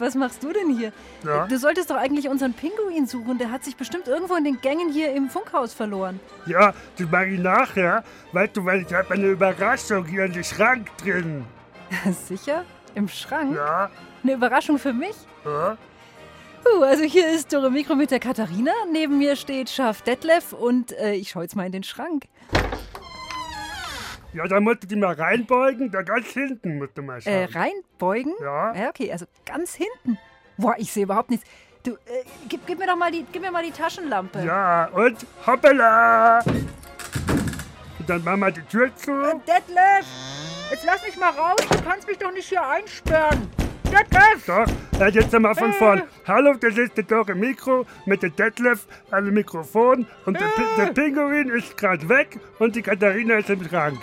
Was machst du denn hier? Ja? Du solltest doch eigentlich unseren Pinguin suchen. Der hat sich bestimmt irgendwo in den Gängen hier im Funkhaus verloren. Ja, das mache ich nachher. Weißt du, weil ich habe eine Überraschung hier in den Schrank drin. Sicher? Im Schrank? Ja? Eine Überraschung für mich? ja? Uh, also hier ist Dore Mikro mit der Katharina. Neben mir steht Schaf Detlef und äh, ich schau jetzt mal in den Schrank. Ja, da musst du die mal reinbeugen. Da ganz hinten musst du mal schauen. Äh, reinbeugen? Ja? Ja, okay, also ganz hinten. Boah, ich sehe überhaupt nichts. Du, äh, gib, gib mir doch mal die, gib mir mal die Taschenlampe. Ja, und hoppala! Und dann machen wir die Tür zu. Detlef, jetzt lass mich mal raus. Du kannst mich doch nicht hier einsperren. Detlef! Doch, äh, jetzt mal von vorn. Hallo, das ist der Dore Mikro mit der Detlef an dem Mikrofon. Und der, der Pinguin ist gerade weg und die Katharina ist im Schrank.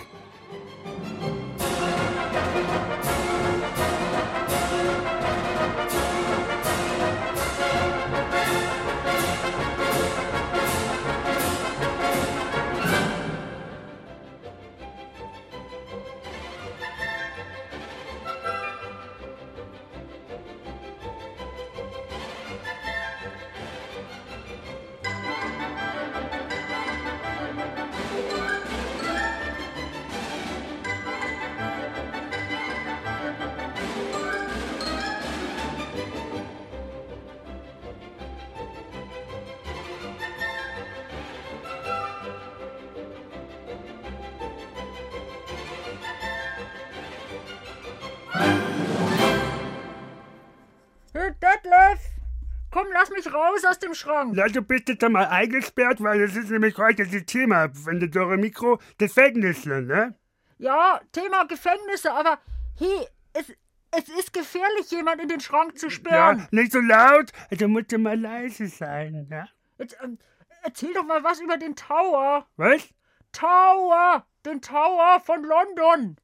Raus aus dem Schrank. Ja, du bist jetzt einmal eingesperrt, weil das ist nämlich heute das Thema von der Dore Mikro Gefängnisse, ne? Ja, Thema Gefängnisse, aber hey, es, es ist gefährlich, jemand in den Schrank zu sperren. Ja, nicht so laut, also musst du mal leise sein, ne? Jetzt, ähm, erzähl doch mal was über den Tower. Was? Tower! Den Tower von London.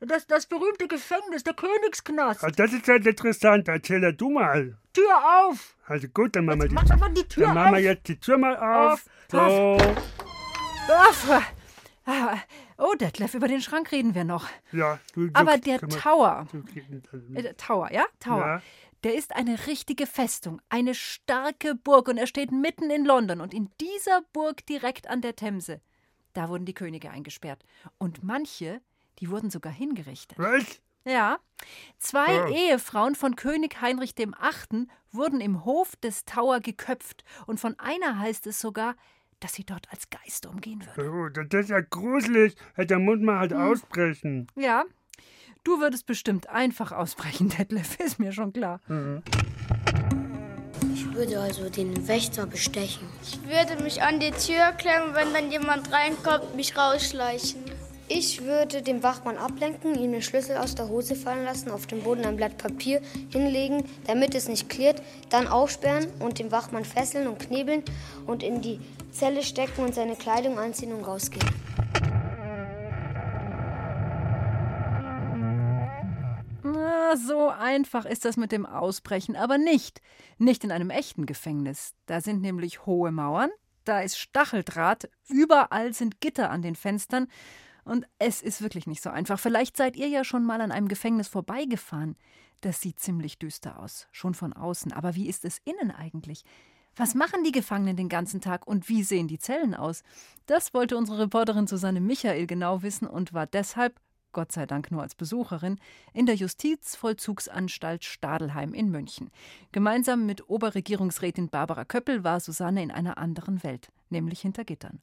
Das, das berühmte Gefängnis, der Königsknast. Ah, das ist halt interessant, erzähl ja du mal. Tür auf! Also gut, dann machen wir Jetzt die, mach mal die Tür dann machen wir jetzt die Tür mal auf. Auf, So, Auf. Ah, Oh, Detlef, über den Schrank reden wir noch. ja. Du, du, Aber der können wir- Tower, äh, der Tower, ja? Tower. Ja. Der ist eine richtige Festung, eine starke Burg und er steht mitten in London. Und in dieser Burg direkt an der Themse, da wurden die Könige eingesperrt. Und manche, die wurden sogar hingerichtet. Was? Ja. Zwei Oh. Ehefrauen von König Heinrich VIII. wurden im Hof des Tower geköpft. Und von einer heißt es sogar, dass sie dort als Geist umgehen würde. Oh, das ist ja gruselig. Ja, Da muss man halt Hm. ausbrechen. Ja. Du würdest bestimmt einfach ausbrechen, Detlef, ist mir schon klar. Ich würde also den Wächter bestechen. Ich würde mich an die Tür klemmen, wenn dann jemand reinkommt, mich rausschleichen. Ich würde den Wachmann ablenken, ihm den Schlüssel aus der Hose fallen lassen, auf dem Boden ein Blatt Papier hinlegen, damit es nicht klirrt, dann aufsperren und den Wachmann fesseln und knebeln und in die Zelle stecken und seine Kleidung anziehen und rausgehen. Na, so einfach ist das mit dem Ausbrechen, aber nicht. Nicht in einem echten Gefängnis. Da sind nämlich hohe Mauern, da ist Stacheldraht, überall sind Gitter an den Fenstern. Und es ist wirklich nicht so einfach. Vielleicht seid ihr ja schon mal an einem Gefängnis vorbeigefahren. Das sieht ziemlich düster aus, schon von außen. Aber wie ist es innen eigentlich? Was machen die Gefangenen den ganzen Tag und wie sehen die Zellen aus? Das wollte unsere Reporterin Susanne Michael genau wissen und war deshalb Gott sei Dank nur als Besucherin, in der Justizvollzugsanstalt Stadelheim in München. Gemeinsam mit Oberregierungsrätin Barbara Köppel war Susanne in einer anderen Welt, nämlich hinter Gittern.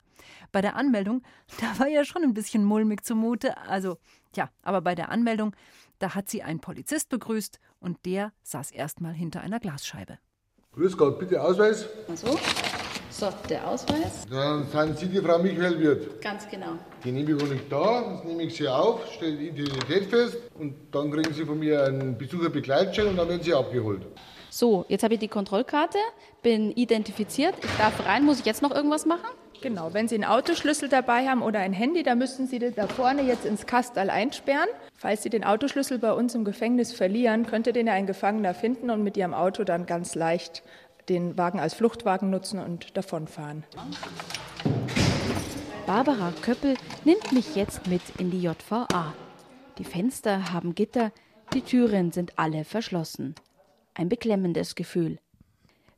Bei der Anmeldung, da war ja schon ein bisschen mulmig zumute, also ja, aber bei der Anmeldung, da hat sie einen Polizist begrüßt und der saß erstmal hinter einer Glasscheibe. Grüß Gott, bitte Ausweis. So, So, der Ausweis. Dann sind Sie die Frau Michael Wirth. Ganz genau. Genehmigung liegt da, jetzt nehme ich Sie auf, stelle die Identität fest und dann kriegen Sie von mir einen Besucherbegleitschein und dann werden Sie abgeholt. So, jetzt habe ich die Kontrollkarte, bin identifiziert. Ich darf rein. Muss ich jetzt noch irgendwas machen? Genau, wenn Sie einen Autoschlüssel dabei haben oder ein Handy, dann müssen Sie das da vorne jetzt ins Kastal einsperren. Falls Sie den Autoschlüssel bei uns im Gefängnis verlieren, könnte den ja ein Gefangener finden und mit Ihrem Auto dann ganz leicht den Wagen als Fluchtwagen nutzen und davonfahren. Barbara Köppel nimmt mich jetzt mit in die JVA. Die Fenster haben Gitter, die Türen sind alle verschlossen. Ein beklemmendes Gefühl.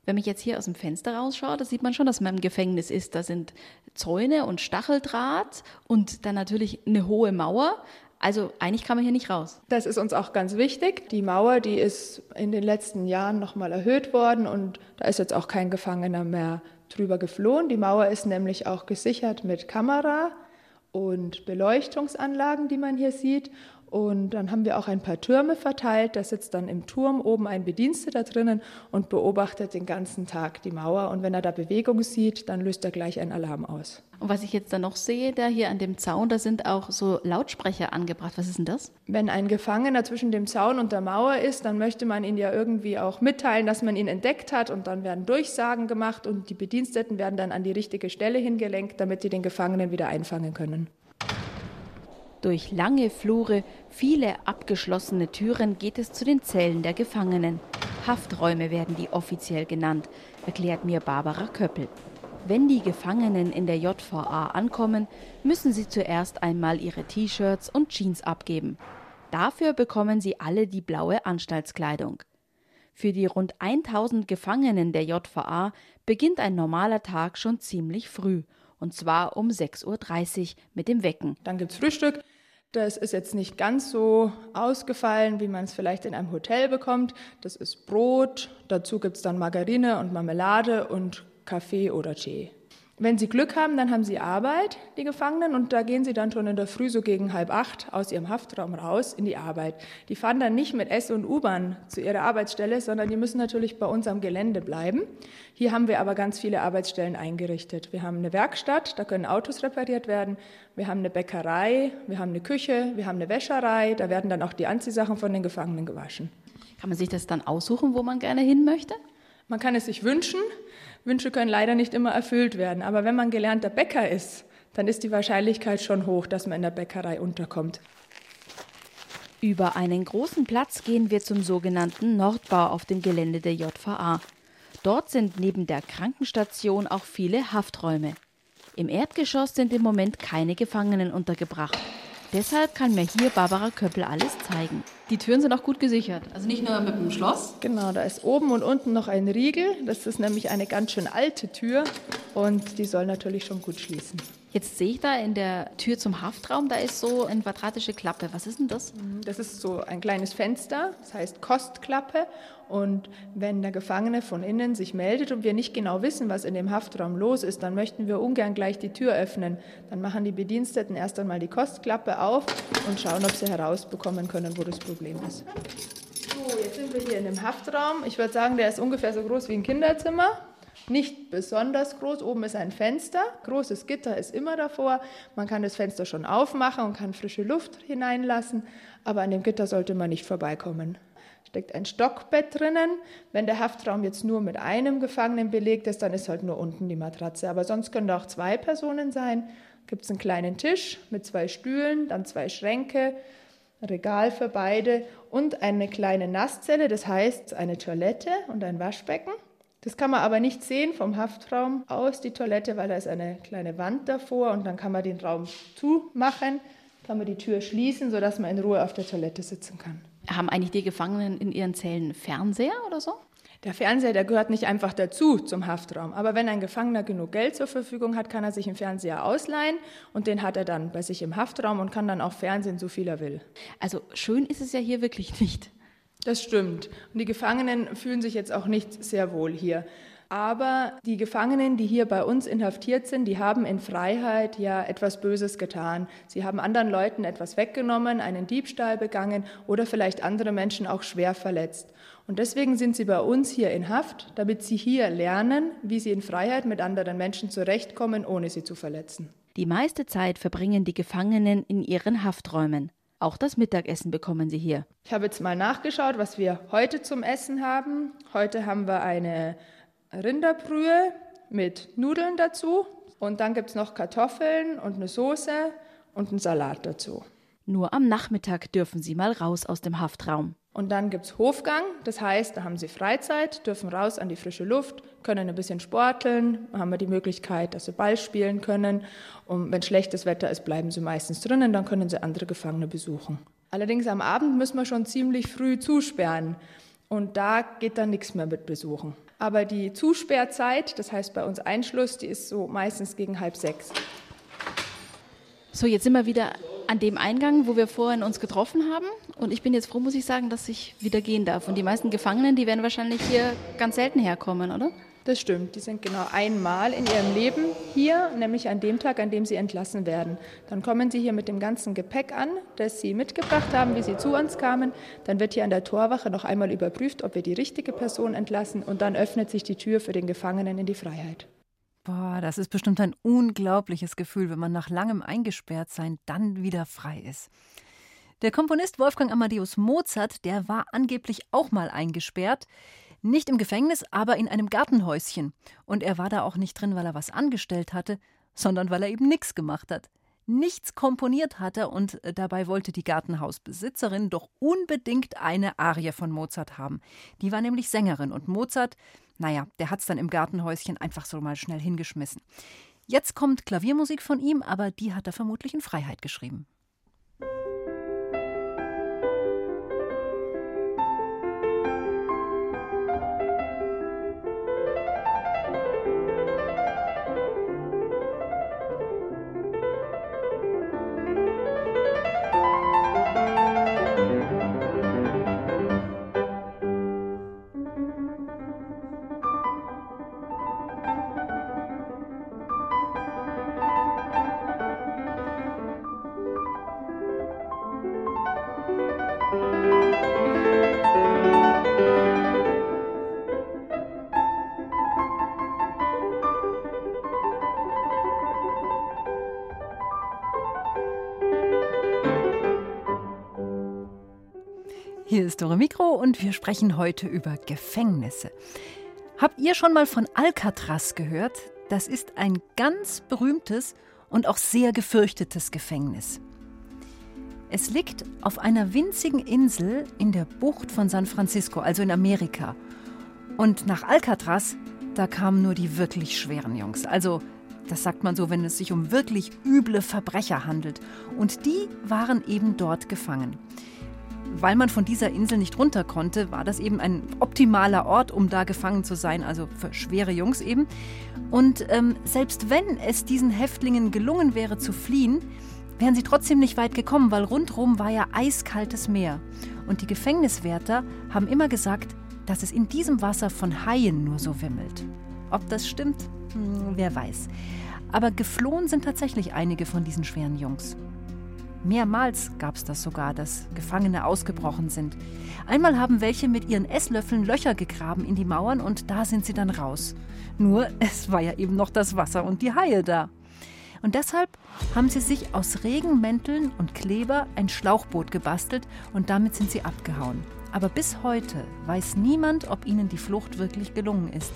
Wenn ich jetzt hier aus dem Fenster rausschaue, da sieht man schon, dass man im Gefängnis ist. Da sind Zäune und Stacheldraht und dann natürlich eine hohe Mauer. Also eigentlich kann man hier nicht raus. Das ist uns auch ganz wichtig. Die Mauer, die ist in den letzten Jahren nochmal erhöht worden und da ist jetzt auch kein Gefangener mehr drüber geflohen. Die Mauer ist nämlich auch gesichert mit Kamera und Beleuchtungsanlagen, die man hier sieht. Und dann haben wir auch ein paar Türme verteilt. Da sitzt dann im Turm oben ein Bediensteter drinnen und beobachtet den ganzen Tag die Mauer. Und wenn er da Bewegung sieht, dann löst er gleich einen Alarm aus. Und was ich jetzt da noch sehe, da hier an dem Zaun, da sind auch so Lautsprecher angebracht. Was ist denn das? Wenn ein Gefangener zwischen dem Zaun und der Mauer ist, dann möchte man ihn ja irgendwie auch mitteilen, dass man ihn entdeckt hat. Und dann werden Durchsagen gemacht und die Bediensteten werden dann an die richtige Stelle hingelenkt, damit sie den Gefangenen wieder einfangen können. Durch lange Flure, viele abgeschlossene Türen geht es zu den Zellen der Gefangenen. Hafträume werden die offiziell genannt, erklärt mir Barbara Köppel. Wenn die Gefangenen in der JVA ankommen, müssen sie zuerst einmal ihre T-Shirts und Jeans abgeben. Dafür bekommen sie alle die blaue Anstaltskleidung. Für die rund 1000 Gefangenen der JVA beginnt ein normaler Tag schon ziemlich früh, und zwar um 6.30 Uhr mit dem Wecken. Dann gibt's Frühstück. Das ist jetzt nicht ganz so ausgefallen, wie man es vielleicht in einem Hotel bekommt. Das ist Brot, dazu gibt's dann Margarine und Marmelade und Kaffee oder Tee. Wenn Sie Glück haben, dann haben Sie Arbeit, die Gefangenen, und da gehen Sie dann schon in der Früh so gegen halb acht aus Ihrem Haftraum raus in die Arbeit. Die fahren dann nicht mit S- und U-Bahn zu ihrer Arbeitsstelle, sondern die müssen natürlich bei uns am Gelände bleiben. Hier haben wir aber ganz viele Arbeitsstellen eingerichtet. Wir haben eine Werkstatt, da können Autos repariert werden. Wir haben eine Bäckerei, wir haben eine Küche, wir haben eine Wäscherei, da werden dann auch die Anziehsachen von den Gefangenen gewaschen. Kann man sich das dann aussuchen, wo man gerne hin möchte? Man kann es sich wünschen. Wünsche können leider nicht immer erfüllt werden. Aber wenn man gelernter Bäcker ist, dann ist die Wahrscheinlichkeit schon hoch, dass man in der Bäckerei unterkommt. Über einen großen Platz gehen wir zum sogenannten Nordbau auf dem Gelände der JVA. Dort sind neben der Krankenstation auch viele Hafträume. Im Erdgeschoss sind im Moment keine Gefangenen untergebracht. Deshalb kann mir hier Barbara Köppel alles zeigen. Die Türen sind auch gut gesichert. Also nicht nur mit dem Schloss. Genau, da ist oben und unten noch ein Riegel. Das ist nämlich eine ganz schön alte Tür und die soll natürlich schon gut schließen. Jetzt sehe ich da in der Tür zum Haftraum, da ist so eine quadratische Klappe. Was ist denn das? Das ist so ein kleines Fenster, das heißt Kostklappe. Und wenn der Gefangene von innen sich meldet und wir nicht genau wissen, was in dem Haftraum los ist, dann möchten wir ungern gleich die Tür öffnen. Dann machen die Bediensteten erst einmal die Kostklappe auf und schauen, ob sie herausbekommen können, wo das Problem ist. So, jetzt sind wir hier in dem Haftraum. Ich würde sagen, der ist ungefähr so groß wie ein Kinderzimmer. Nicht besonders groß. Oben ist ein Fenster. Großes Gitter ist immer davor. Man kann das Fenster schon aufmachen und kann frische Luft hineinlassen. Aber an dem Gitter sollte man nicht vorbeikommen. Steckt ein Stockbett drinnen. Wenn der Haftraum jetzt nur mit einem Gefangenen belegt ist, dann ist halt nur unten die Matratze. Aber sonst können da auch zwei Personen sein. Gibt es einen kleinen Tisch mit zwei Stühlen, dann zwei Schränke, Regal für beide und eine kleine Nasszelle, das heißt eine Toilette und ein Waschbecken. Das kann man aber nicht sehen vom Haftraum aus, die Toilette, weil da ist eine kleine Wand davor und dann kann man den Raum zumachen, kann man die Tür schließen, sodass man in Ruhe auf der Toilette sitzen kann. Haben eigentlich die Gefangenen in ihren Zellen Fernseher oder so? Der Fernseher, der gehört nicht einfach dazu zum Haftraum. Aber wenn ein Gefangener genug Geld zur Verfügung hat, kann er sich einen Fernseher ausleihen und den hat er dann bei sich im Haftraum und kann dann auch Fernsehen, so viel er will. Also schön ist es ja hier wirklich nicht. Das stimmt. Und die Gefangenen fühlen sich jetzt auch nicht sehr wohl hier. Aber die Gefangenen, die hier bei uns inhaftiert sind, die haben in Freiheit ja etwas Böses getan. Sie haben anderen Leuten etwas weggenommen, einen Diebstahl begangen oder vielleicht andere Menschen auch schwer verletzt. Und deswegen sind sie bei uns hier in Haft, damit sie hier lernen, wie sie in Freiheit mit anderen Menschen zurechtkommen, ohne sie zu verletzen. Die meiste Zeit verbringen die Gefangenen in ihren Hafträumen. Auch das Mittagessen bekommen sie hier. Ich habe jetzt mal nachgeschaut, was wir heute zum Essen haben. Heute haben wir eine Rinderbrühe mit Nudeln dazu. Und dann gibt es noch Kartoffeln und eine Soße und einen Salat dazu. Nur am Nachmittag dürfen sie mal raus aus dem Haftraum. Und dann gibt es Hofgang, das heißt, da haben sie Freizeit, dürfen raus an die frische Luft, können ein bisschen sporteln, haben wir die Möglichkeit, dass sie Ball spielen können. Und wenn schlechtes Wetter ist, bleiben sie meistens drinnen, dann können sie andere Gefangene besuchen. Allerdings am Abend müssen wir schon ziemlich früh zusperren. Und da geht dann nichts mehr mit Besuchen. Aber die Zusperrzeit, das heißt bei uns Einschluss, die ist so meistens gegen halb sechs. So, jetzt sind wir wieder an dem Eingang, wo wir vorhin uns getroffen haben. Und ich bin jetzt froh, muss ich sagen, dass ich wieder gehen darf. Und die meisten Gefangenen, die werden wahrscheinlich hier ganz selten herkommen, oder? Das stimmt. Die sind genau einmal in ihrem Leben hier, nämlich an dem Tag, an dem sie entlassen werden. Dann kommen sie hier mit dem ganzen Gepäck an, das sie mitgebracht haben, wie sie zu uns kamen. Dann wird hier an der Torwache noch einmal überprüft, ob wir die richtige Person entlassen. Und dann öffnet sich die Tür für den Gefangenen in die Freiheit. Boah, das ist bestimmt ein unglaubliches Gefühl, wenn man nach langem eingesperrt sein dann wieder frei ist. Der Komponist Wolfgang Amadeus Mozart, der war angeblich auch mal eingesperrt. Nicht im Gefängnis, aber in einem Gartenhäuschen. Und er war da auch nicht drin, weil er was angestellt hatte, sondern weil er eben nichts gemacht hat. Nichts komponiert hat er und äh, dabei wollte die Gartenhausbesitzerin doch unbedingt eine Arie von Mozart haben. Die war nämlich Sängerin und Mozart, naja, der hat's dann im Gartenhäuschen einfach so mal schnell hingeschmissen. Jetzt kommt Klaviermusik von ihm, aber die hat er vermutlich in Freiheit geschrieben. Ist Dore Mikro und wir sprechen heute über Gefängnisse. Habt ihr schon mal von Alcatraz gehört? Das ist ein ganz berühmtes und auch sehr gefürchtetes Gefängnis. Es liegt auf einer winzigen Insel in der Bucht von San Francisco, also in Amerika. Und nach Alcatraz, da kamen nur die wirklich schweren Jungs. Also, das sagt man so, wenn es sich um wirklich üble Verbrecher handelt. Und die waren eben dort gefangen weil man von dieser Insel nicht runter konnte, war das eben ein optimaler Ort, um da gefangen zu sein, also für schwere Jungs eben. Und ähm, selbst wenn es diesen Häftlingen gelungen wäre zu fliehen, wären sie trotzdem nicht weit gekommen, weil rundherum war ja eiskaltes Meer. Und die Gefängniswärter haben immer gesagt, dass es in diesem Wasser von Haien nur so wimmelt. Ob das stimmt, hm, wer weiß. Aber geflohen sind tatsächlich einige von diesen schweren Jungs. Mehrmals gab es das sogar, dass Gefangene ausgebrochen sind. Einmal haben welche mit ihren Esslöffeln Löcher gegraben in die Mauern und da sind sie dann raus. Nur es war ja eben noch das Wasser und die Haie da. Und deshalb haben sie sich aus Regenmänteln und Kleber ein Schlauchboot gebastelt und damit sind sie abgehauen. Aber bis heute weiß niemand, ob ihnen die Flucht wirklich gelungen ist.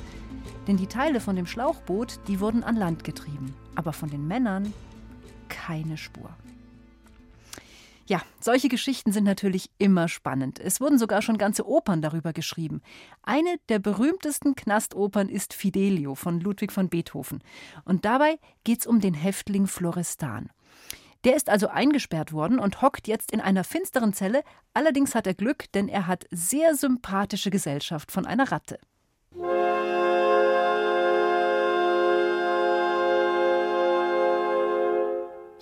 Denn die Teile von dem Schlauchboot, die wurden an Land getrieben. Aber von den Männern keine Spur. Ja, solche Geschichten sind natürlich immer spannend. Es wurden sogar schon ganze Opern darüber geschrieben. Eine der berühmtesten Knastopern ist Fidelio von Ludwig von Beethoven. Und dabei geht es um den Häftling Florestan. Der ist also eingesperrt worden und hockt jetzt in einer finsteren Zelle. Allerdings hat er Glück, denn er hat sehr sympathische Gesellschaft von einer Ratte.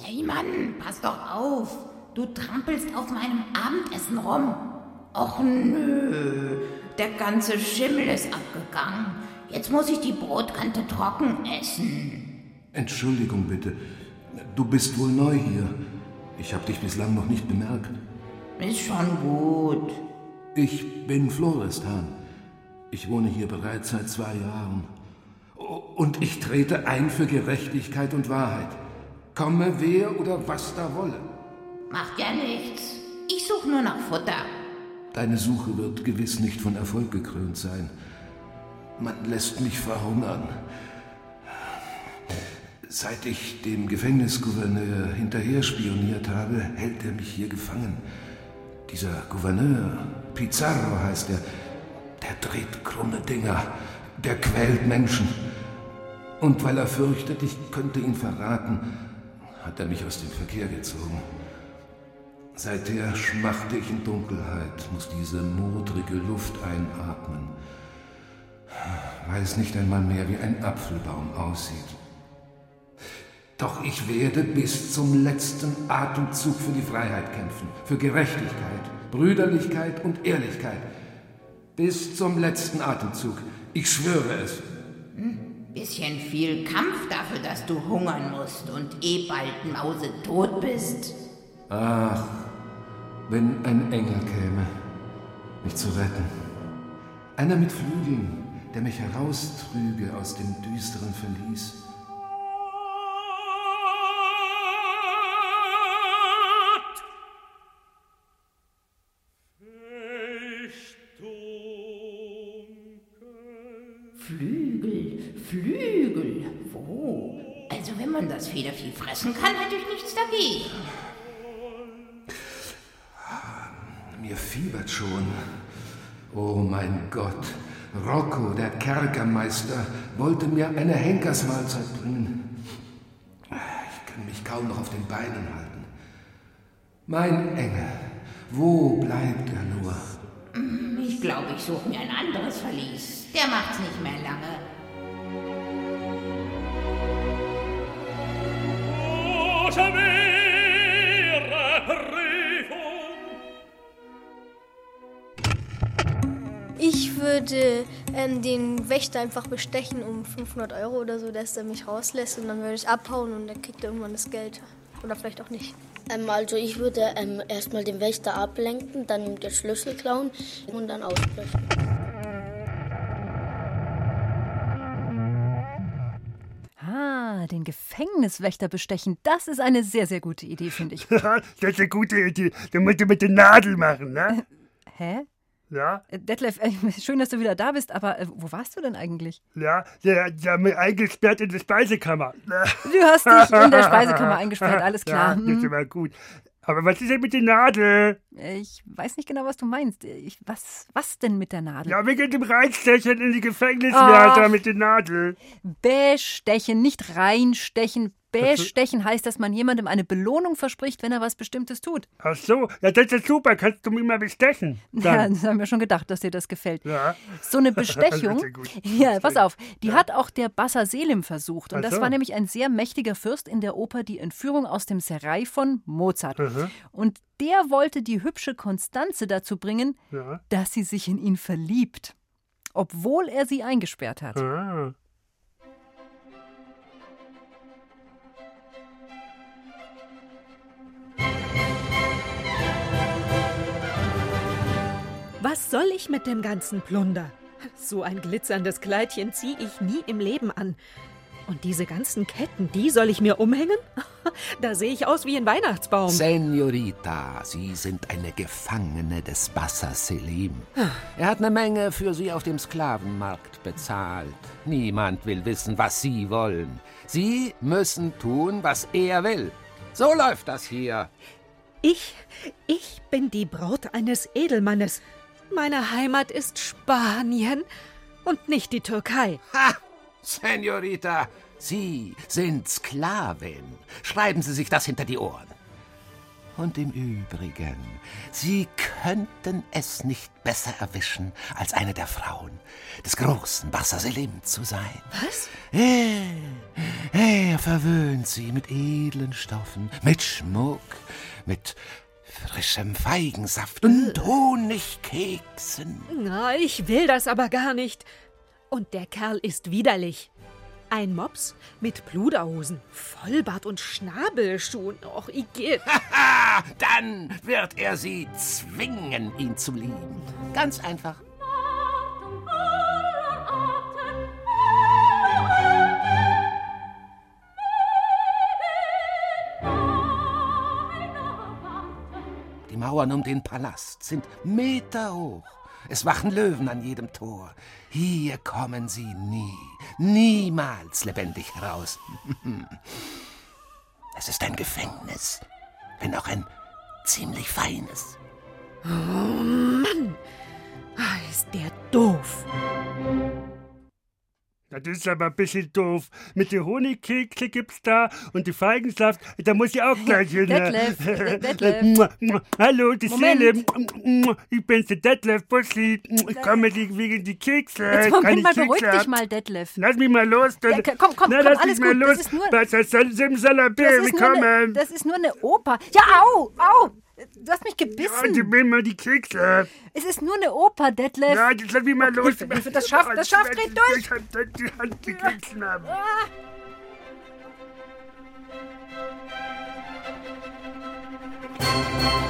Hey Mann, pass doch auf! Du trampelst auf meinem Abendessen rum. Och nö, der ganze Schimmel ist abgegangen. Jetzt muss ich die Brotkante trocken essen. Entschuldigung bitte. Du bist wohl neu hier. Ich habe dich bislang noch nicht bemerkt. Ist schon gut. Ich bin Florestan. Ich wohne hier bereits seit zwei Jahren. Und ich trete ein für Gerechtigkeit und Wahrheit. Komme wer oder was da wolle. Macht ja nichts. Ich suche nur nach Futter. Deine Suche wird gewiss nicht von Erfolg gekrönt sein. Man lässt mich verhungern. Seit ich dem Gefängnisgouverneur hinterher spioniert habe, hält er mich hier gefangen. Dieser Gouverneur, Pizarro heißt er, der dreht krumme Dinger, der quält Menschen. Und weil er fürchtet, ich könnte ihn verraten, hat er mich aus dem Verkehr gezogen. Seither schmachte ich in Dunkelheit, muss diese modrige Luft einatmen. Weiß nicht einmal mehr, wie ein Apfelbaum aussieht. Doch ich werde bis zum letzten Atemzug für die Freiheit kämpfen, für Gerechtigkeit, Brüderlichkeit und Ehrlichkeit. Bis zum letzten Atemzug. Ich schwöre es. Hm, bisschen viel Kampf dafür, dass du hungern musst und eh bald mausetot bist. Ach, wenn ein Engel käme, mich zu retten. Einer mit Flügeln, der mich heraustrüge aus dem düsteren Verlies. Flügel, Flügel. Wo? Also wenn man das Federvieh fressen kann, hätte ich nichts dagegen. Mir fiebert schon. Oh mein Gott, Rocco, der Kerkermeister, wollte mir eine Henkersmahlzeit bringen. Ich kann mich kaum noch auf den Beinen halten. Mein Engel, wo bleibt er nur? Ich glaube, ich suche mir ein anderes Verlies. Der macht's nicht mehr lange. Würde ähm, den Wächter einfach bestechen um 500 Euro oder so, dass er mich rauslässt und dann würde ich abhauen und dann kriegt er irgendwann das Geld. Oder vielleicht auch nicht. Ähm, also ich würde ähm, erstmal den Wächter ablenken, dann den Schlüssel klauen und dann ausbrechen. Ah, den Gefängniswächter bestechen, das ist eine sehr, sehr gute Idee, finde ich. das ist eine gute Idee. Du musst du mit der Nadel machen, ne? Hä? Ja? Äh, Detlef, äh, schön, dass du wieder da bist, aber äh, wo warst du denn eigentlich? Ja, der, der hat mich eingesperrt in die Speisekammer. Du hast dich in der Speisekammer eingesperrt, alles klar. Ja, das ist immer gut. Aber was ist denn mit der Nadel? Ich weiß nicht genau, was du meinst. Ich, was, was denn mit der Nadel? Ja, wegen dem Reinstechen in die. Gefängniswärter mit der Nadel. Bestechen, nicht reinstechen. Bestechen heißt, dass man jemandem eine Belohnung verspricht, wenn er was Bestimmtes tut. Ach so, ja, das ist super. Kannst du mich mal bestechen? Ja, Dann. das haben wir schon gedacht, dass dir das gefällt. Ja. So eine Bestechung, ja, pass auf, die hat auch der Bassa Selim versucht. Und Ach das so. war nämlich ein sehr mächtiger Fürst in der Oper Die Entführung aus dem Serai von Mozart. Mhm. Und der wollte die hübsche Konstanze dazu bringen, Ja. dass sie sich in ihn verliebt. Obwohl er sie eingesperrt hat. Ah. Was soll ich mit dem ganzen Plunder? So ein glitzerndes Kleidchen zieh ich nie im Leben an. Und diese ganzen Ketten, die soll ich mir umhängen? Da sehe ich aus wie ein Weihnachtsbaum. Senorita, Sie sind eine Gefangene des Bassa Selim. Er hat eine Menge für Sie auf dem Sklavenmarkt bezahlt. Niemand will wissen, was Sie wollen. Sie müssen tun, was er will. So läuft das hier. Ich, ich bin die Braut eines Edelmannes. Meine Heimat ist Spanien und nicht die Türkei. Ha! Senorita, Sie sind Sklavin. Schreiben Sie sich das hinter die Ohren. Und im Übrigen, Sie könnten es nicht besser erwischen, als eine der Frauen des großen Bassa Selim zu sein. Was? Er, er verwöhnt Sie mit edlen Stoffen, mit Schmuck, mit frischem Feigensaft und Honigkeksen. Na, ich will das aber gar nicht. Und der Kerl ist widerlich. Ein Mops mit Pluderhosen, Vollbart und Schnabelschuhen. Och, Igitt. Haha, dann wird er sie zwingen, ihn zu lieben. Ganz einfach. Die Mauern um den Palast sind Meter hoch. Es wachen Löwen an jedem Tor. Hier kommen sie nie, niemals lebendig heraus. Es ist ein Gefängnis, wenn auch ein ziemlich feines. Oh Mann, ah, ist der doof. Das ist aber ein bisschen doof. Mit den Honigkekse gibt's da und die Feigensaft, da muss ich auch gleich hin. Detlef, äh, Detlef. Hallo, die. Seele. Ich bin's, der Detlef Bussi. Ich komme wegen die Kekse. Jetzt Kann Moment ich mal, Kekse beruhig dich haben? mal, Detlef. Lass mich mal los. Dann, Ja, komm, komm, Na, komm, lass alles mich mal gut, los. das ist nur- ist das? Ist, nur eine, das ist nur eine Oper. Ja, au, au. Du hast mich Ja, gebissen. gib mir mal die Kekse. es ist nur eine Oper, Detlef. Ja, jetzt lass mich mal los. Hilfe, Hilfe, das schafft, das schafft, red durch. Ich hab die Hand Kekse haben. Die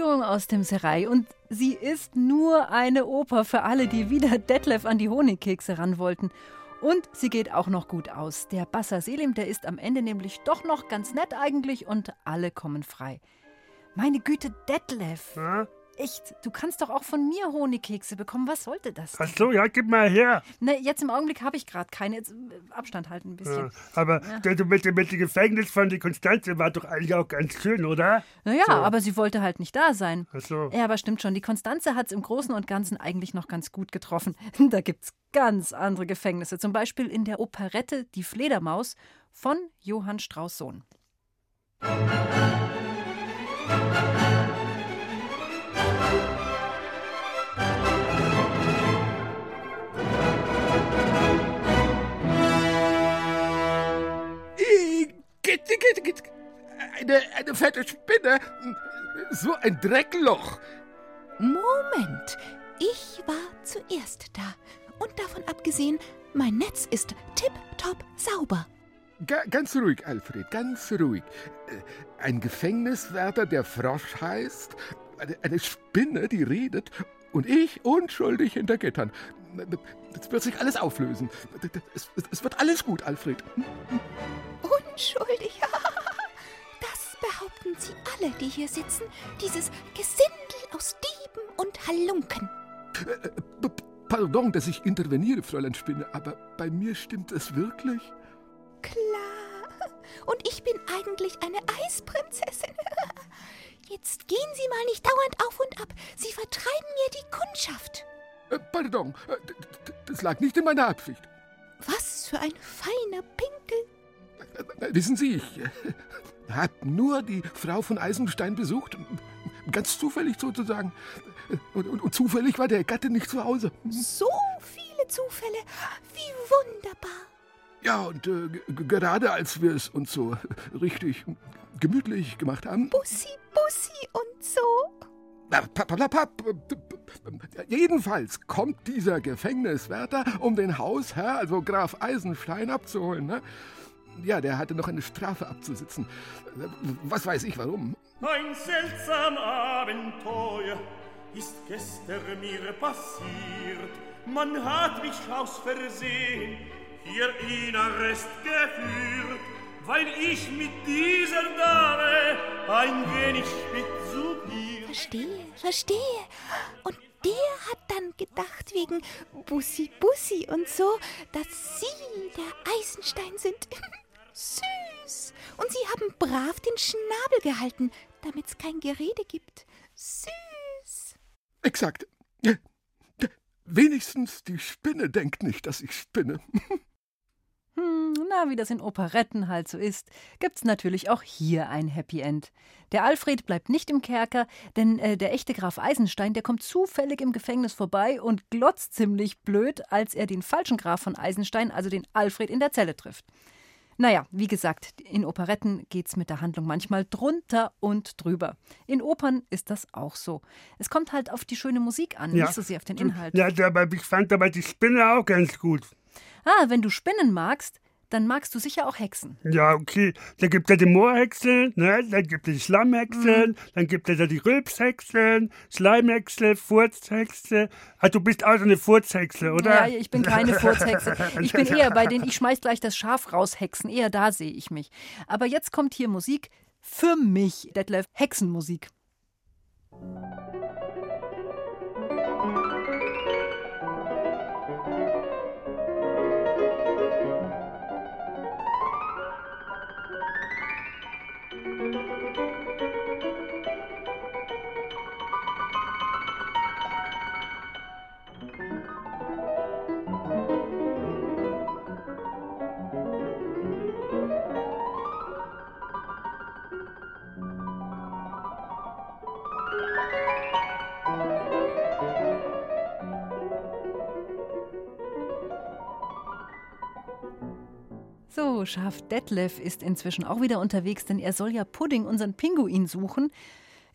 Entführung aus dem Serai. Und sie ist nur eine Oper für alle, die wieder Detlef an die Honigkekse ran wollten. Und sie geht auch noch gut aus. Der Bassa Selim, der ist am Ende nämlich doch noch ganz nett eigentlich und alle kommen frei. Meine Güte, Detlef. Echt, du kannst doch auch von mir Honigkekse bekommen. Was sollte das? Ach so, ja, gib mal her. Ne, jetzt im Augenblick habe ich gerade keine. Jetzt, äh, Abstand halten ein bisschen. Ja, aber Ja. der, mit, dem- mit dem Gefängnis von der Konstanze war doch eigentlich auch ganz schön, oder? Naja, So. aber sie wollte halt nicht da sein. Ach so. Ja, aber stimmt schon. Die Konstanze hat es im Großen und Ganzen eigentlich noch ganz gut getroffen. Da gibt es ganz andere Gefängnisse. Zum Beispiel in der Operette Die Fledermaus von Johann Strauss Sohn. Gitte, Eine, eine fette Spinne. So ein Dreckloch. Moment, ich war zuerst da. Und davon abgesehen, mein Netz ist tipptopp sauber. Ga ganz ruhig, Alfred, ganz ruhig. Äh, Ein Gefängniswärter, der Frosch heißt, eine, eine Spinne, die redet, und ich unschuldig hinter Gittern. Das wird sich alles auflösen. Es, es, es wird alles gut, Alfred. Unschuldig. Das behaupten Sie alle, die hier sitzen. Dieses Gesindel aus Dieben und Halunken. Pardon, dass ich interveniere, Fräulein Spinne, aber bei mir stimmt es wirklich? Klar. Und ich bin eigentlich eine Eisprinzessin. Jetzt gehen Sie mal nicht dauernd auf und ab. Sie vertreiben mir die Kundschaft. Äh, Pardon, äh, das lag nicht in meiner Absicht. Was für ein feiner Pinkel. Äh, Wissen Sie, ich habe nur die Frau von Eisenstein besucht. Ganz zufällig sozusagen. Und, und, und zufällig war der Gatte nicht zu Hause. So viele Zufälle. Wie wunderbar. Ja, und äh, gerade als wir es uns so richtig gemütlich gemacht haben. Bussi, Bussi und so. Jedenfalls kommt dieser Gefängniswärter, um den Hausherr, also Graf Eisenstein, abzuholen. Ne? Ja, der hatte noch eine Strafe abzusitzen. Was weiß ich warum. Ein seltsam Abenteuer ist gestern mir passiert. Man hat mich aus Versehen hier in Arrest geführt, weil ich mit dieser Dame ein wenig spitzuliert. Verstehe, verstehe. Und der hat dann gedacht, wegen Bussi Bussi und so, dass Sie der Eisenstein sind. Süß. Und Sie haben brav den Schnabel gehalten, damit es kein Gerede gibt. Süß. Exakt. Wenigstens die Spinne denkt nicht, dass ich spinne. Hm, na, wie das in Operetten halt so ist, gibt's natürlich auch hier ein Happy End. Der Alfred bleibt nicht im Kerker, denn äh, der echte Graf Eisenstein, der kommt zufällig im Gefängnis vorbei und glotzt ziemlich blöd, als er den falschen Graf von Eisenstein, also den Alfred, in der Zelle trifft. Naja, wie gesagt, in Operetten geht's mit der Handlung manchmal drunter und drüber. In Opern ist das auch so. Es kommt halt auf die schöne Musik an, Ja. nicht so sehr auf den Inhalt. Ja, aber ich fand aber die Spinne auch ganz gut. Ah, wenn du Spinnen magst, dann magst du sicher auch Hexen. Ja, okay. Da gibt es ja die Moorhexen, ne? dann gibt es die Schlammhexen, dann gibt es ja die Rülpshexen, Schleimhexe, Furzhexe. Ah, du bist auch so eine Furzhexe, oder? Ja, ich bin keine Furzhexe. Ich bin eher bei den Ich schmeiß gleich das Schaf raus Hexen. Eher da sehe ich mich. Aber jetzt kommt hier Musik für mich, Detlef. Hexenmusik. So, Schaf Detlef ist inzwischen auch wieder unterwegs, denn er soll ja Pudding, unseren Pinguin, suchen.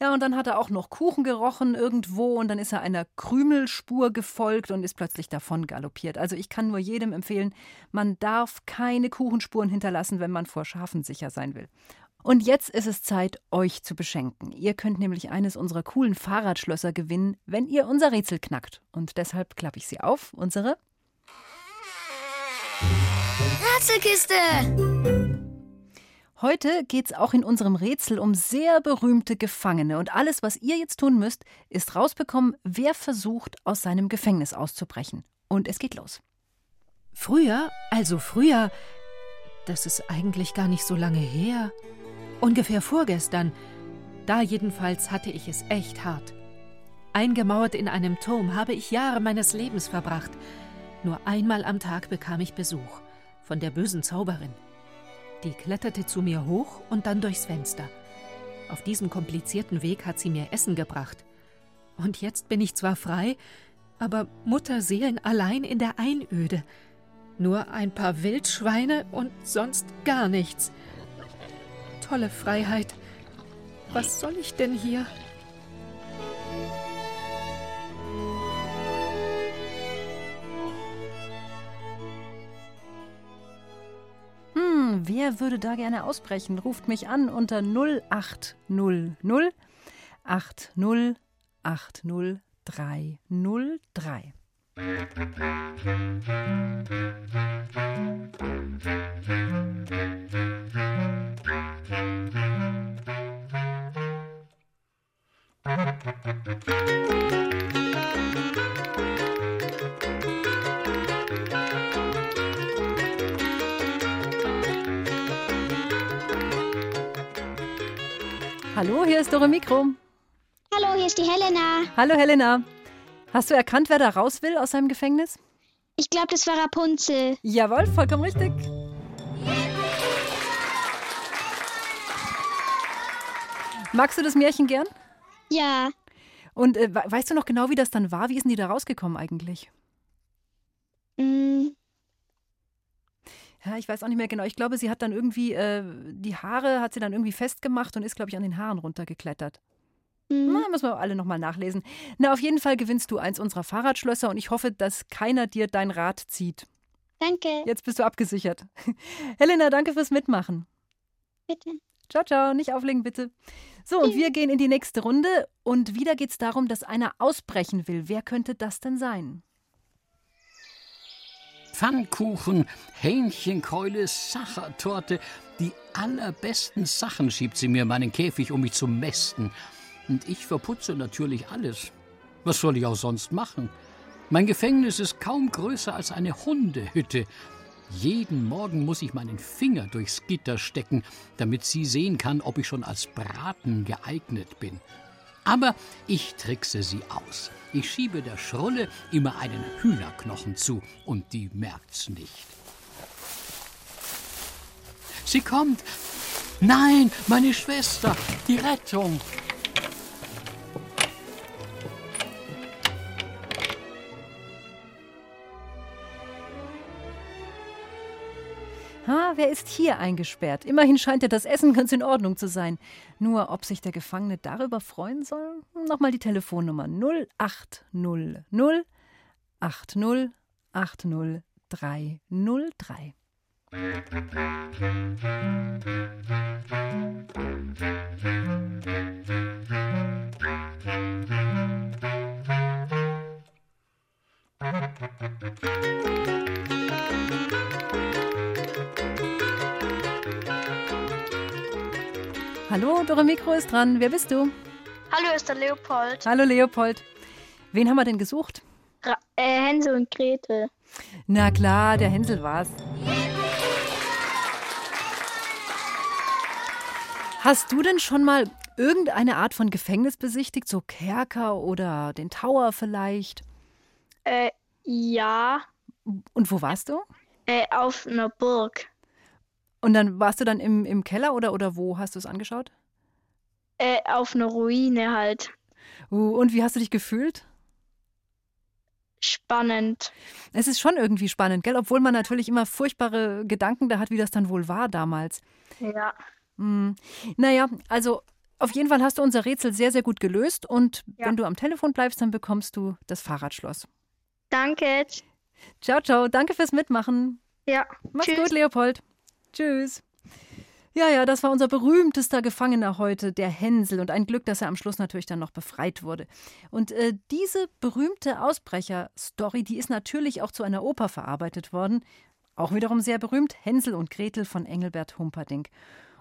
Ja, und dann hat er auch noch Kuchen gerochen irgendwo und dann ist er einer Krümelspur gefolgt und ist plötzlich davon galoppiert. Also ich kann nur jedem empfehlen, man darf keine Kuchenspuren hinterlassen, wenn man vor Schafen sicher sein will. Und jetzt ist es Zeit, euch zu beschenken. Ihr könnt nämlich eines unserer coolen Fahrradschlösser gewinnen, wenn ihr unser Rätsel knackt. Und deshalb klappe ich sie auf, unsere Rätselkiste! Heute geht's auch in unserem Rätsel um sehr berühmte Gefangene. Und alles, was ihr jetzt tun müsst, ist rausbekommen, wer versucht, aus seinem Gefängnis auszubrechen. Und es geht los. Früher, also früher, das ist eigentlich gar nicht so lange her. Ungefähr vorgestern. Da jedenfalls hatte ich es echt hart. Eingemauert in einem Turm habe ich Jahre meines Lebens verbracht. Nur einmal am Tag bekam ich Besuch von der bösen Zauberin. Die kletterte zu mir hoch und dann durchs Fenster. Auf diesem komplizierten Weg hat sie mir Essen gebracht. Und jetzt bin ich zwar frei, aber Mutterseelen allein in der Einöde. Nur ein paar Wildschweine und sonst gar nichts. Tolle Freiheit. Was soll ich denn hier? Wer würde da gerne ausbrechen? Ruft mich an unter 0800 80 80 303. Hallo, hier ist Dore Mikro. Hallo, hier ist die Helena. Hallo Helena. Hast du erkannt, wer da raus will aus seinem Gefängnis? Ich glaube, das war Rapunzel. Jawohl, vollkommen richtig. Magst du das Märchen gern? Ja. Und äh, we- weißt du noch genau, wie das dann war? Wie sind die da rausgekommen eigentlich? Mm, Ja, ich weiß auch nicht mehr genau. Ich glaube, sie hat dann irgendwie äh, die Haare hat sie dann irgendwie festgemacht und ist, glaube ich, an den Haaren runtergeklettert. Mhm. Na, müssen wir alle nochmal nachlesen. Na, auf jeden Fall gewinnst du eins unserer Fahrradschlösser und ich hoffe, dass keiner dir dein Rad zieht. Danke. Jetzt bist du abgesichert. Helena, danke fürs Mitmachen. Bitte. Ciao, ciao. Nicht auflegen, bitte. So, und wir gehen in die nächste Runde. Und wieder geht es darum, dass einer ausbrechen will. Wer könnte das denn sein? Pfannkuchen, Hähnchenkeule, Sachertorte. Die allerbesten Sachen schiebt sie mir in meinen Käfig, um mich zu mästen. Und ich verputze natürlich alles. Was soll ich auch sonst machen? Mein Gefängnis ist kaum größer als eine Hundehütte. Jeden Morgen muss ich meinen Finger durchs Gitter stecken, damit sie sehen kann, ob ich schon als Braten geeignet bin. Aber ich trickse sie aus. Ich schiebe der Schrulle immer einen Hühnerknochen zu und die merkt's nicht. Sie kommt! Nein, meine Schwester! Die Rettung! Ha, wer ist hier eingesperrt? Immerhin scheint ja das Essen ganz in Ordnung zu sein. Nur, ob sich der Gefangene darüber freuen soll? Nochmal die Telefonnummer 0800 80 80 303. Hallo, Dore Mikro ist dran. Wer bist du? Hallo, ist der Leopold. Hallo, Leopold. Wen haben wir denn gesucht? Ra äh, Hänsel und Gretel. Na klar, der Hänsel war's. Hast du denn schon mal irgendeine Art von Gefängnis besichtigt? So Kerker oder den Tower vielleicht? Äh, ja. Und wo warst du? Äh, auf einer Burg. Und dann warst du dann im, im Keller oder, oder wo hast du es angeschaut? Äh, auf einer Ruine halt. Uh, und wie hast du dich gefühlt? Spannend. Es ist schon irgendwie spannend, gell? Obwohl man natürlich immer furchtbare Gedanken da hat, wie das dann wohl war damals. Ja. Hm. Naja, also auf jeden Fall hast du unser Rätsel sehr, sehr gut gelöst. Und Ja. wenn du am Telefon bleibst, dann bekommst du das Fahrradschloss. Danke. Ciao, ciao. Danke fürs Mitmachen. Ja. Mach's Tschüss. gut, Leopold. Tschüss. Ja, ja, das war unser berühmtester Gefangener heute, der Hänsel. Und ein Glück, dass er am Schluss natürlich dann noch befreit wurde. Und äh, diese berühmte Ausbrecher-Story, die ist natürlich auch zu einer Oper verarbeitet worden. Auch wiederum sehr berühmt, Hänsel und Gretel von Engelbert Humperdinck.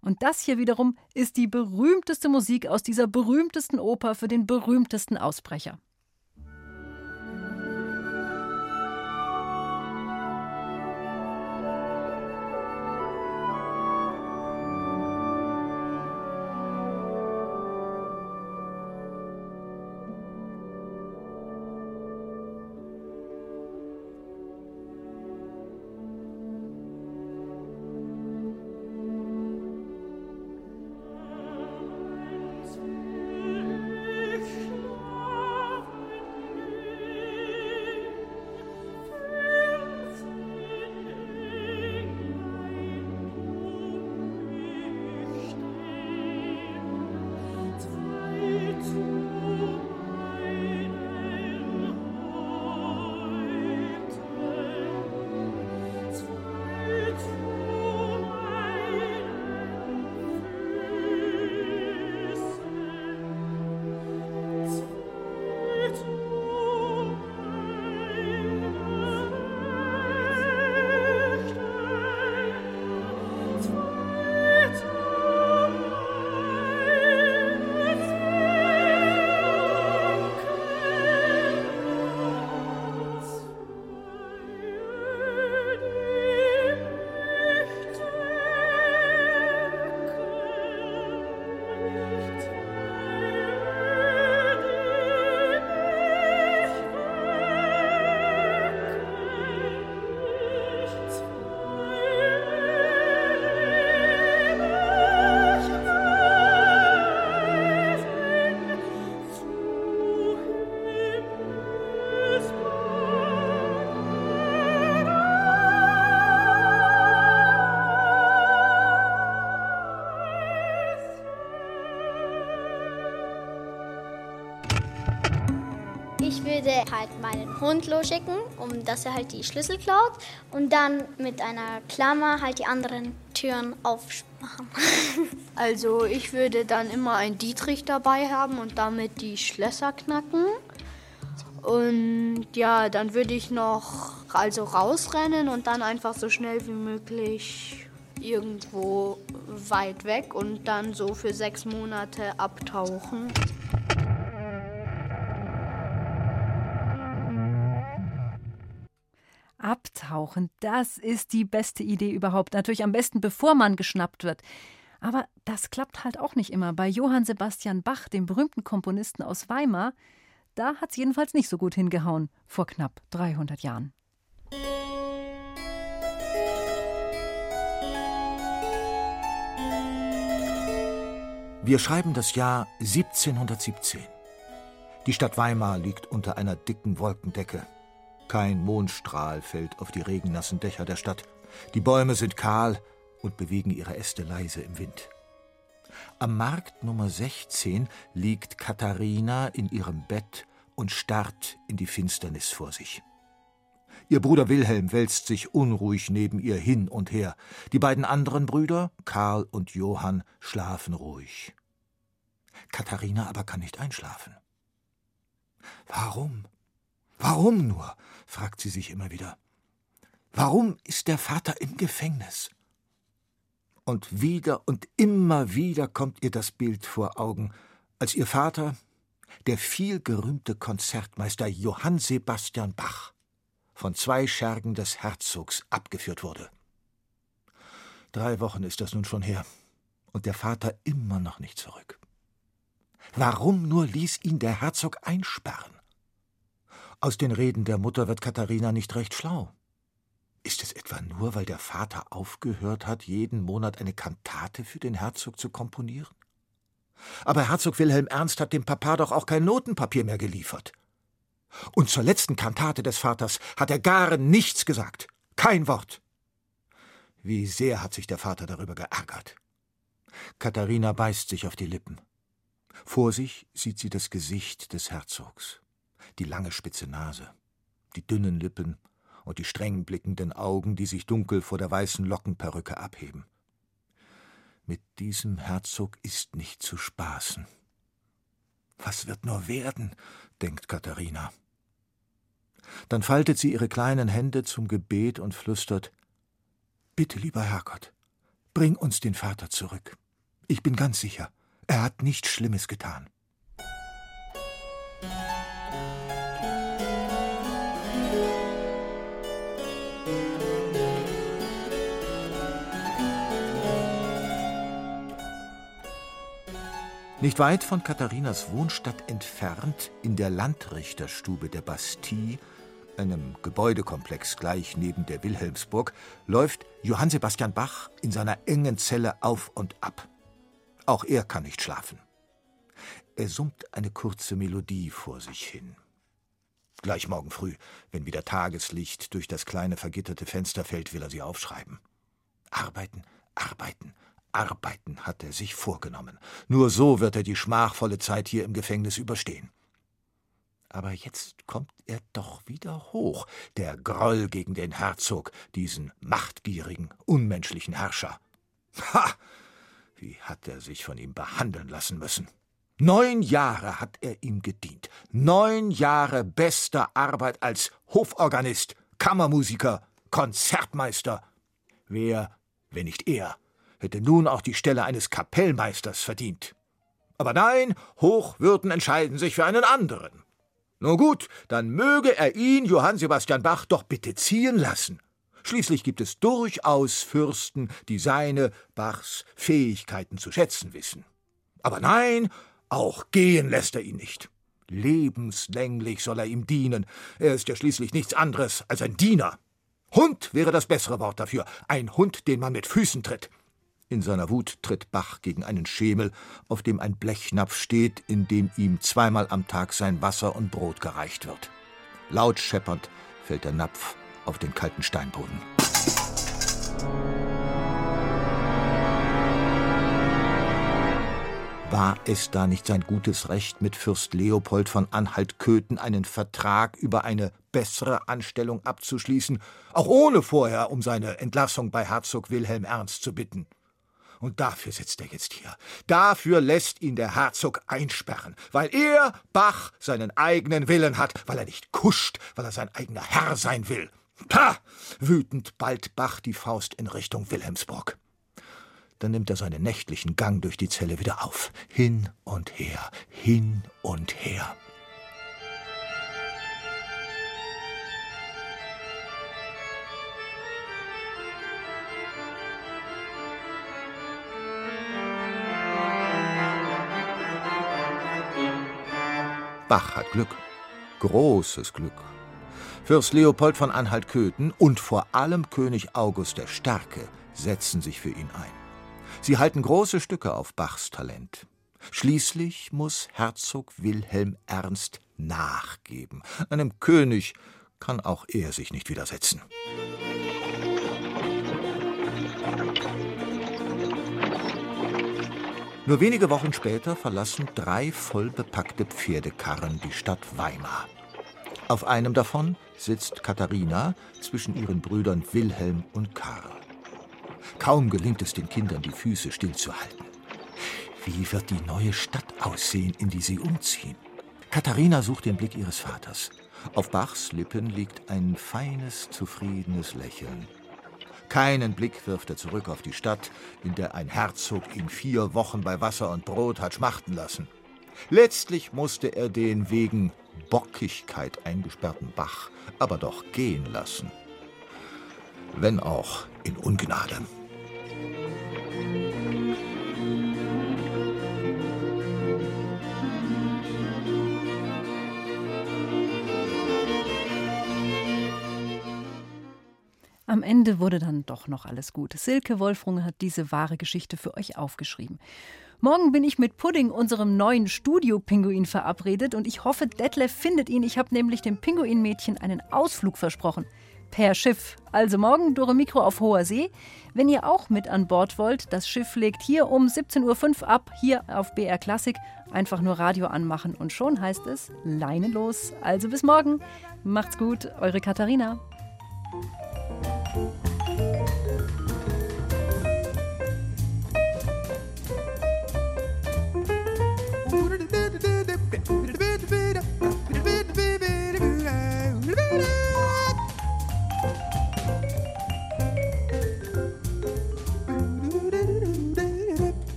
Und das hier wiederum ist die berühmteste Musik aus dieser berühmtesten Oper für den berühmtesten Ausbrecher. Würde halt meinen Hund losschicken, um dass er halt die Schlüssel klaut und dann mit einer Klammer halt die anderen Türen aufmachen. Also ich würde dann immer einen Dietrich dabei haben und damit die Schlösser knacken. Und ja, dann würde ich noch also rausrennen und dann einfach so schnell wie möglich irgendwo weit weg und dann so für sechs Monate abtauchen. Abtauchen, das ist die beste Idee überhaupt. Natürlich am besten, bevor man geschnappt wird. Aber das klappt halt auch nicht immer. Bei Johann Sebastian Bach, dem berühmten Komponisten aus Weimar, da hat es jedenfalls nicht so gut hingehauen, vor knapp 300 Jahren. Wir schreiben das Jahr 1717. Die Stadt Weimar liegt unter einer dicken Wolkendecke. Kein Mondstrahl fällt auf die regennassen Dächer der Stadt. Die Bäume sind kahl und bewegen ihre Äste leise im Wind. Am Markt Nummer 16 liegt Katharina in ihrem Bett und starrt in die Finsternis vor sich. Ihr Bruder Wilhelm wälzt sich unruhig neben ihr hin und her. Die beiden anderen Brüder, Karl und Johann, schlafen ruhig. Katharina aber kann nicht einschlafen. Warum? Warum nur? fragt sie sich immer wieder. Warum ist der Vater im Gefängnis? Und wieder und immer wieder kommt ihr das Bild vor Augen, als ihr Vater, der vielgerühmte Konzertmeister Johann Sebastian Bach, von zwei Schergen des Herzogs abgeführt wurde. Drei Wochen ist das nun schon her, und der Vater immer noch nicht zurück. Warum nur ließ ihn der Herzog einsperren? Aus den Reden der Mutter wird Katharina nicht recht schlau. Ist es etwa nur, weil der Vater aufgehört hat, jeden Monat eine Kantate für den Herzog zu komponieren? Aber Herzog Wilhelm Ernst hat dem Papa doch auch kein Notenpapier mehr geliefert. Und zur letzten Kantate des Vaters hat er gar nichts gesagt. Kein Wort. Wie sehr hat sich der Vater darüber geärgert. Katharina beißt sich auf die Lippen. Vor sich sieht sie das Gesicht des Herzogs, die lange spitze Nase, die dünnen Lippen und die streng blickenden Augen, die sich dunkel vor der weißen Lockenperücke abheben. Mit diesem Herzog ist nicht zu spaßen. Was wird nur werden, denkt Katharina. Dann faltet sie ihre kleinen Hände zum Gebet und flüstert Bitte, lieber Herrgott, bring uns den Vater zurück. Ich bin ganz sicher, er hat nichts Schlimmes getan. Nicht weit von Katharinas Wohnstadt entfernt, in der Landrichterstube der Bastille, einem Gebäudekomplex gleich neben der Wilhelmsburg, läuft Johann Sebastian Bach in seiner engen Zelle auf und ab. Auch er kann nicht schlafen. Er summt eine kurze Melodie vor sich hin. Gleich morgen früh, wenn wieder Tageslicht durch das kleine vergitterte Fenster fällt, will er sie aufschreiben. Arbeiten, arbeiten, arbeiten hat er sich vorgenommen. Nur so wird er die schmachvolle Zeit hier im Gefängnis überstehen. Aber jetzt kommt er doch wieder hoch, der Groll gegen den Herzog, diesen machtgierigen, unmenschlichen Herrscher. Ha! Wie hat er sich von ihm behandeln lassen müssen? Neun Jahre hat er ihm gedient. Neun Jahre bester Arbeit als Hoforganist, Kammermusiker, Konzertmeister. Wer, wenn nicht er, hätte nun auch die Stelle eines Kapellmeisters verdient? Aber nein, Hochwürden entscheiden sich für einen anderen. Nun gut, dann möge er ihn, Johann Sebastian Bach, doch bitte ziehen lassen. Schließlich gibt es durchaus Fürsten, die seine, Bachs, Fähigkeiten zu schätzen wissen. Aber nein, auch gehen lässt er ihn nicht. Lebenslänglich soll er ihm dienen. Er ist ja schließlich nichts anderes als ein Diener. Hund wäre das bessere Wort dafür. Ein Hund, den man mit Füßen tritt. In seiner Wut tritt Bach gegen einen Schemel, auf dem ein Blechnapf steht, in dem ihm zweimal am Tag sein Wasser und Brot gereicht wird. Laut scheppernd fällt der Napf auf den kalten Steinboden. War es da nicht sein gutes Recht, mit Fürst Leopold von Anhalt-Köthen einen Vertrag über eine bessere Anstellung abzuschließen, auch ohne vorher um seine Entlassung bei Herzog Wilhelm Ernst zu bitten? Und dafür sitzt er jetzt hier. Dafür lässt ihn der Herzog einsperren, weil er, Bach, seinen eigenen Willen hat, weil er nicht kuscht, weil er sein eigener Herr sein will. Pah! Wütend ballt Bach die Faust in Richtung Wilhelmsburg. Dann nimmt er seinen nächtlichen Gang durch die Zelle wieder auf. Hin und her, hin und her. Bach hat Glück. Großes Glück. Fürst Leopold von Anhalt-Köthen und vor allem König August der Starke setzen sich für ihn ein. Sie halten große Stücke auf Bachs Talent. Schließlich muss Herzog Wilhelm Ernst nachgeben. Einem König kann auch er sich nicht widersetzen. Nur wenige Wochen später verlassen drei vollbepackte Pferdekarren die Stadt Weimar. Auf einem davon sitzt Katharina zwischen ihren Brüdern Wilhelm und Karl. Kaum gelingt es den Kindern, die Füße stillzuhalten. Wie wird die neue Stadt aussehen, in die sie umziehen? Katharina sucht den Blick ihres Vaters. Auf Bachs Lippen liegt ein feines, zufriedenes Lächeln. Keinen Blick wirft er zurück auf die Stadt, in der ein Herzog ihn vier Wochen bei Wasser und Brot hat schmachten lassen. Letztlich musste er den wegen Bockigkeit eingesperrten Bach aber doch gehen lassen. Wenn auch in Ungnade. Am Ende wurde dann doch noch alles gut. Silke Wolfrunge hat diese wahre Geschichte für euch aufgeschrieben. Morgen bin ich mit Pudding, unserem neuen Studio-Pinguin, verabredet und ich hoffe, Detlef findet ihn. Ich habe nämlich dem Pinguinmädchen einen Ausflug versprochen. Per Schiff. Also morgen Dore Mikro auf hoher See. Wenn ihr auch mit an Bord wollt, das Schiff legt hier um 17.05 Uhr ab, hier auf BR Klassik. Einfach nur Radio anmachen und schon heißt es Leine los. Also bis morgen. Macht's gut, eure Katharina.